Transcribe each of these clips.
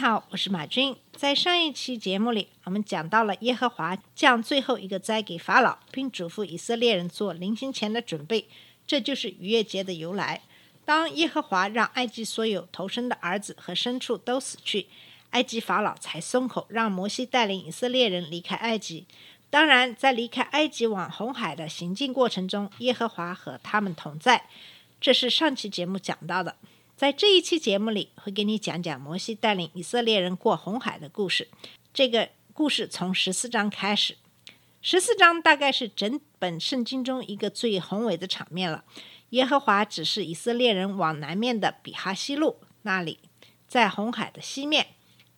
好，我是马军。在上一期节目里，我们讲到了耶和华降最后一个灾给法老，并嘱咐以色列人做临行前的准备，这就是逾越节的由来。当耶和华让埃及所有投生的儿子和牲畜都死去，埃及法老才松口，让摩西带领以色列人离开埃及。当然，在离开埃及往红海的行进过程中，耶和华和他们同在。这是上期节目讲到的。在这一期节目里，会给你讲讲摩西带领以色列人过红海的故事。这个故事从十四章开始，十四章大概是整本圣经中一个最宏伟的场面了。耶和华指示以色列人往南面的比哈西路那里，在红海的西面，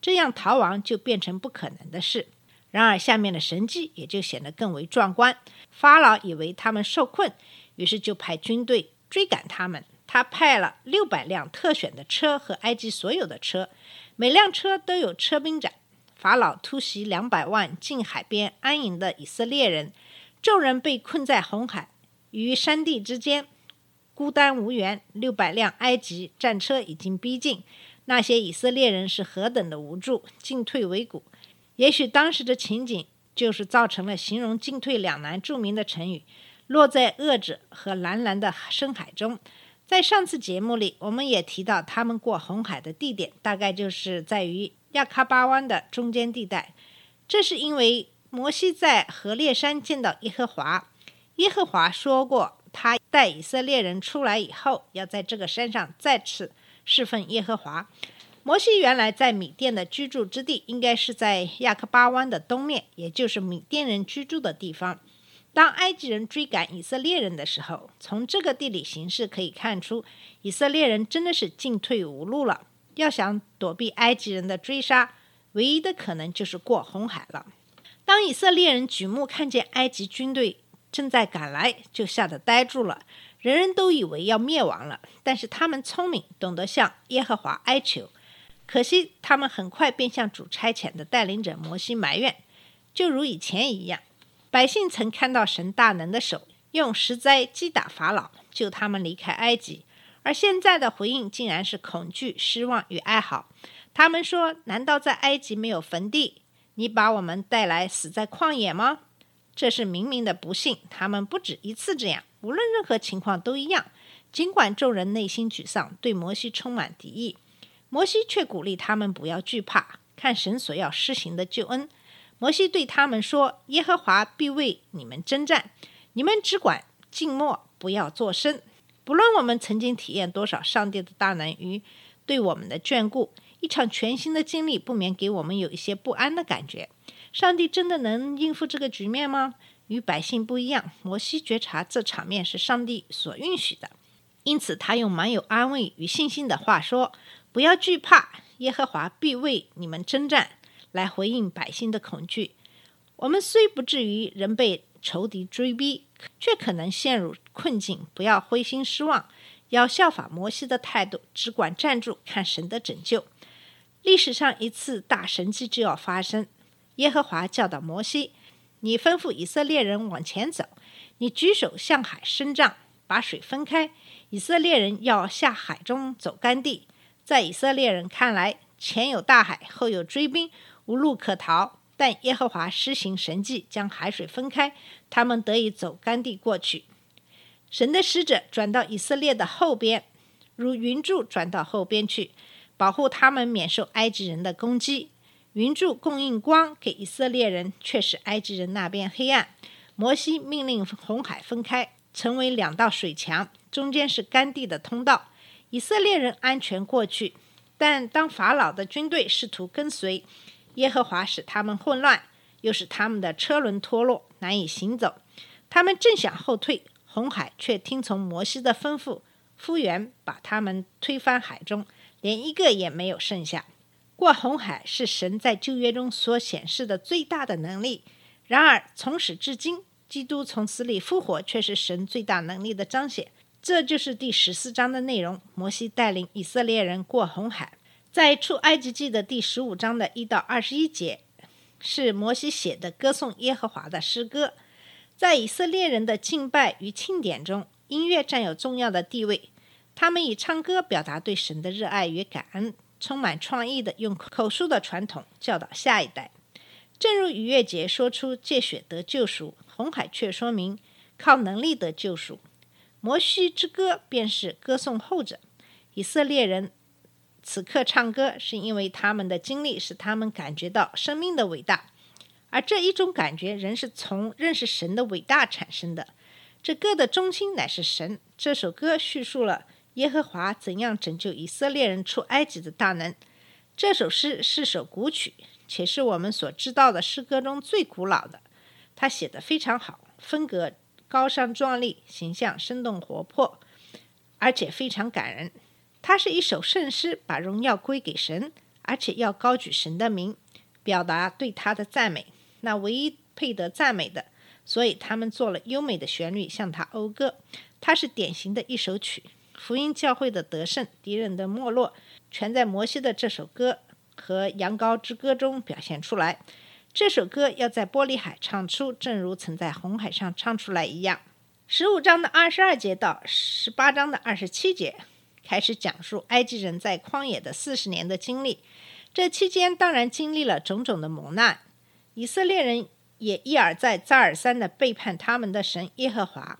这样逃亡就变成不可能的事。然而，下面的神迹也就显得更为壮观。法老以为他们受困，于是就派军队追赶他们。他派了六百辆特选的车和埃及所有的车，每辆车都有车兵长。法老突袭两百万近海边安营的以色列人，众人被困在红海与山地之间，孤单无援。六百辆埃及战车已经逼近，那些以色列人是何等的无助，进退维谷。也许当时的情景就是造成了形容进退两难著名的成语“落在恶者和蓝蓝的深海中”。在上次节目里，我们也提到，他们过红海的地点大概就是在于亚喀巴湾的中间地带。这是因为摩西在何烈山见到耶和华，耶和华说过，他带以色列人出来以后，要在这个山上再次侍奉耶和华。摩西原来在米甸的居住之地，应该是在亚喀巴湾的东面，也就是米甸人居住的地方。当埃及人追赶以色列人的时候，从这个地理形势可以看出，以色列人真的是进退无路了。要想躲避埃及人的追杀，唯一的可能就是过红海了。当以色列人举目看见埃及军队正在赶来，就吓得呆住了，人人都以为要灭亡了。但是他们聪明，懂得向耶和华哀求。可惜他们很快便向主差遣的带领者摩西埋怨，就如以前一样。百姓曾看到神大能的手用石灾击打法老，救他们离开埃及，而现在的回应竟然是恐惧、失望与哀嚎。他们说：“难道在埃及没有坟地？你把我们带来死在旷野吗？”这是明明的不幸。他们不止一次这样，无论任何情况都一样。尽管众人内心沮丧，对摩西充满敌意，摩西却鼓励他们不要惧怕，看神所要施行的救恩。摩西对他们说：“耶和华必为你们征战，你们只管静默，不要作声。不论我们曾经体验多少上帝的大能与对我们的眷顾，一场全新的经历不免给我们有一些不安的感觉。上帝真的能应付这个局面吗？与百姓不一样，摩西觉察这场面是上帝所允许的，因此他用满有安慰与信心的话说：‘不要惧怕，耶和华必为你们征战。’”来回应百姓的恐惧。我们虽不至于仍被仇敌追逼，却可能陷入困境。不要灰心失望，要效法摩西的态度，只管站住，看神的拯救。历史上一次大神迹就要发生。耶和华教导摩西：“你吩咐以色列人往前走，你举手向海伸杖，把水分开。以色列人要下海中走干地。在以色列人看来，前有大海，后有追兵。”无路可逃，但耶和华施行神迹，将海水分开，他们得以走干地过去。神的使者转到以色列的后边，如云柱转到后边去，保护他们免受埃及人的攻击。云柱供应光给以色列人，却使埃及人那边黑暗。摩西命令红海分开，成为两道水墙，中间是干地的通道，以色列人安全过去。但当法老的军队试图跟随，耶和华使他们混乱，又使他们的车轮脱落，难以行走。他们正想后退，红海却听从摩西的吩咐，复原，把他们推翻海中，连一个也没有剩下。过红海是神在旧约中所显示的最大的能力。然而从始至今，基督从死里复活却是神最大能力的彰显。这就是第十四章的内容。摩西带领以色列人过红海，在出埃及记的第十五章的一到二十一节，是摩西写的歌颂耶和华的诗歌。在以色列人的敬拜与庆典中，音乐占有重要的地位。他们以唱歌表达对神的热爱与感恩，充满创意的用口述的传统教导下一代。正如逾越节说出借血得救赎，红海却说明靠能力得救赎。摩西之歌便是歌颂后者。以色列人此刻唱歌，是因为他们的经历使他们感觉到生命的伟大，而这一种感觉仍是从认识神的伟大产生的。这歌的中心乃是神。这首歌叙述了。耶和华怎样拯救以色列人出埃及的大能？这首诗是首古曲，且是我们所知道的诗歌中最古老的。他写得非常好，风格高尚壮丽，形象生动活泼，而且非常感人。它是一首圣诗，把荣耀归给神，而且要高举神的名，表达对他的赞美。那唯一配得赞美的，所以他们做了优美的旋律向他讴歌。它是典型的一首曲。福音教会的得胜，敌人的没落，全在摩西的这首歌和羊羔之歌中表现出来。这首歌要在玻璃海唱出，正如曾在红海上唱出来一样。十五章的二十二节到十八章的二十七节开始讲述埃及人在旷野的四十年的经历。这期间当然经历了种种的磨难，以色列人也一而再、再而三的背叛他们的神耶和华。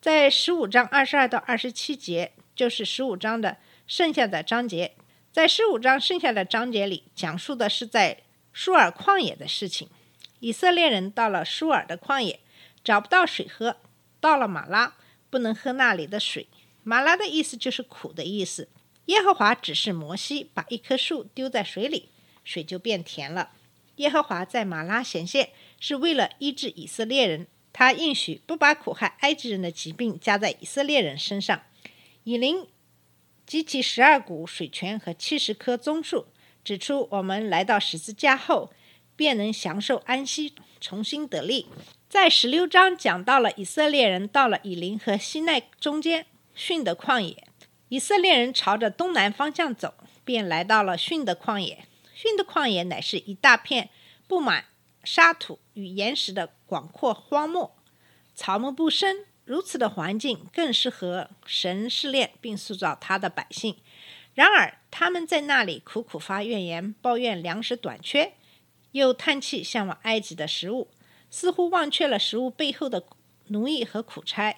在十五章二十二到二十七节，就是十五章的剩下的章节。在十五章剩下的章节里，讲述的是在舒尔旷野的事情。以色列人到了舒尔的旷野，找不到水喝，到了马拉，不能喝那里的水。马拉的意思就是苦的意思。耶和华指示摩西把一棵树丢在水里，水就变甜了。耶和华在马拉显现，是为了医治以色列人。他应许不把苦害埃及人的疾病加在以色列人身上。以林及其十二股水泉和七十棵棕树，指出我们来到十字架后，便能享受安息，重新得力。在十六章讲到了以色列人到了以林和西奈中间逊的旷野，以色列人朝着东南方向走，便来到了逊的旷野。逊的旷野乃是一大片布满。沙土与岩石的广阔荒漠，草木不生，如此的环境更适合神试炼并塑造他的百姓。然而，他们在那里苦苦发怨言，抱怨粮食短缺，又叹气向往埃及的食物，似乎忘却了食物背后的奴役和苦差。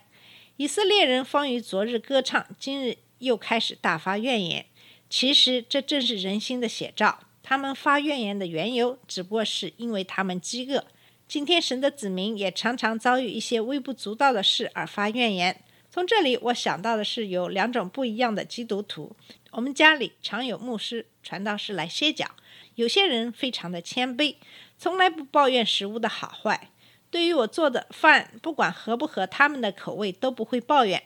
以色列人方于昨日歌唱，今日又开始大发怨言。其实，这正是人心的写照。他们发怨言的缘由，只不过是因为他们饥饿。今天神的子民也常常遭遇一些微不足道的事而发怨言。从这里，我想到的是有两种不一样的基督徒。我们家里常有牧师、传道士来歇脚。有些人非常的谦卑，从来不抱怨食物的好坏。对于我做的饭，不管合不合他们的口味，都不会抱怨。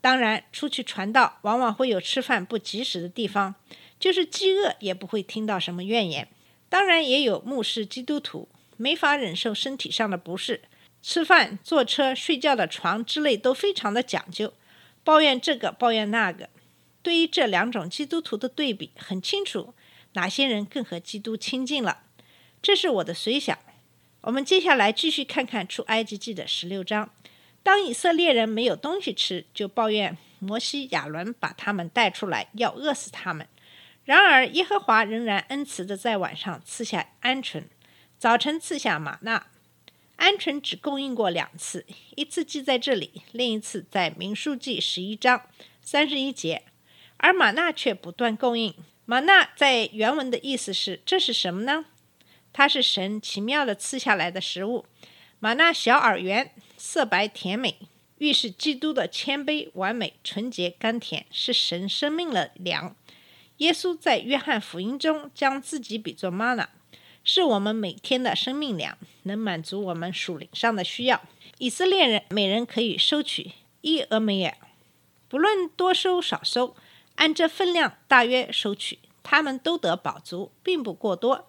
当然，出去传道，往往会有吃饭不及时的地方。就是饥饿也不会听到什么怨言，当然也有牧师基督徒没法忍受身体上的不适，吃饭、坐车、睡觉的床之类都非常的讲究，抱怨这个抱怨那个。对于这两种基督徒的对比，很清楚哪些人更和基督亲近了。这是我的随想。我们接下来继续看看出埃及记的十六章。当以色列人没有东西吃，就抱怨摩西、亚伦把他们带出来，要饿死他们。然而，耶和华仍然恩慈的在晚上赐下鹌鹑，早晨赐下玛纳。鹌鹑只供应过两次，一次记在这里，另一次在民数记十一章三十一节。而玛纳却不断供应。玛纳在原文的意思是：这是什么呢？它是神奇妙的赐下来的食物。玛纳小耳圆，色白甜美，预示基督的谦卑、完美、纯洁、甘甜，是神生命的粮。耶稣在约翰福音中将自己比作玛纳，是我们每天的生命粮，能满足我们属灵上的需要。以色列人每人可以收取一俄梅尔，不论多收少收，按这分量大约收取，他们都得饱足，并不过多。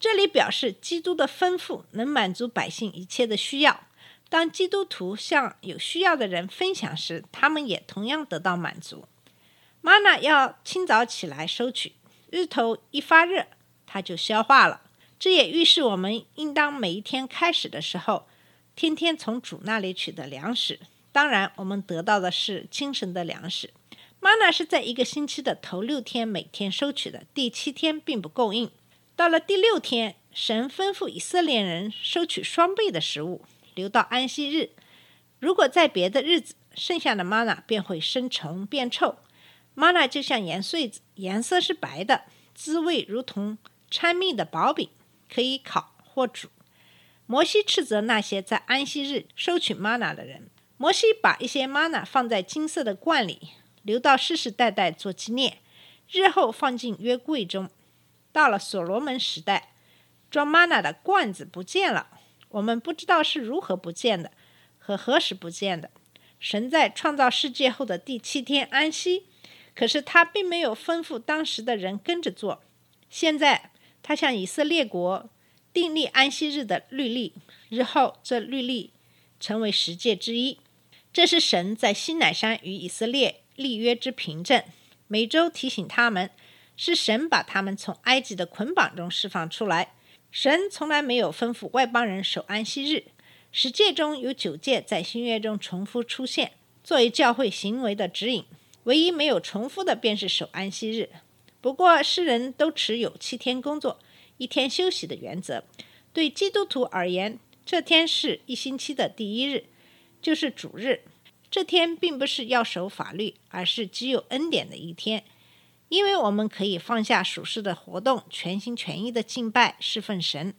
这里表示基督的吩咐能满足百姓一切的需要。当基督徒向有需要的人分享时，他们也同样得到满足。玛纳要清早起来收取，日头一发热，它就消化了。这也预示我们应当每一天开始的时候，天天从主那里取得粮食。当然，我们得到的是精神的粮食。玛纳是在一个星期的头六天每天收取的，第七天并不供应。到了第六天，神吩咐以色列人收取双倍的食物。留到安息日，如果在别的日子，剩下的玛瑙便会生虫变臭。玛瑙就像盐穗子，颜色是白的，滋味如同掺蜜的薄饼，可以烤或煮。摩西斥责那些在安息日收取玛瑙的人。摩西把一些玛瑙放在金色的罐里，留到世世代代做纪念，日后放进约柜中。到了所罗门时代，装玛瑙的罐子不见了。我们不知道是如何不见的，和何时不见的。神在创造世界后的第七天安息，可是他并没有吩咐当时的人跟着做。现在他向以色列国订立安息日的律例，日后这律例成为十诫之一。这是神在西乃山与以色列立约之凭证。每周提醒他们，是神把他们从埃及的捆绑中释放出来。神从来没有吩咐外邦人守安息日。十诫中有九诫在新约中重复出现，作为教会行为的指引。唯一没有重复的便是守安息日。不过，世人都持有七天工作、一天休息的原则。对基督徒而言，这天是一星期的第一日，就是主日。这天并不是要守法律，而是只有恩典的一天。因为我们可以放下属世的活动，全心全意的敬拜侍奉神。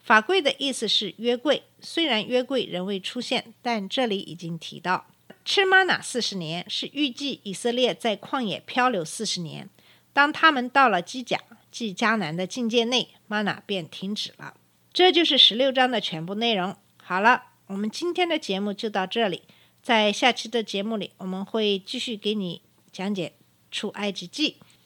法柜的意思是约柜，虽然约柜仍未出现，但这里已经提到吃玛拿四十年，是预计以色列在旷野漂流四十年。当他们到了基甲，即迦南的境界内，玛拿便停止了。这就是十六章的全部内容。好了，我们今天的节目就到这里，在下期的节目里，我们会继续给你讲解出埃及记。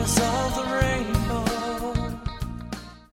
chorus of the rain.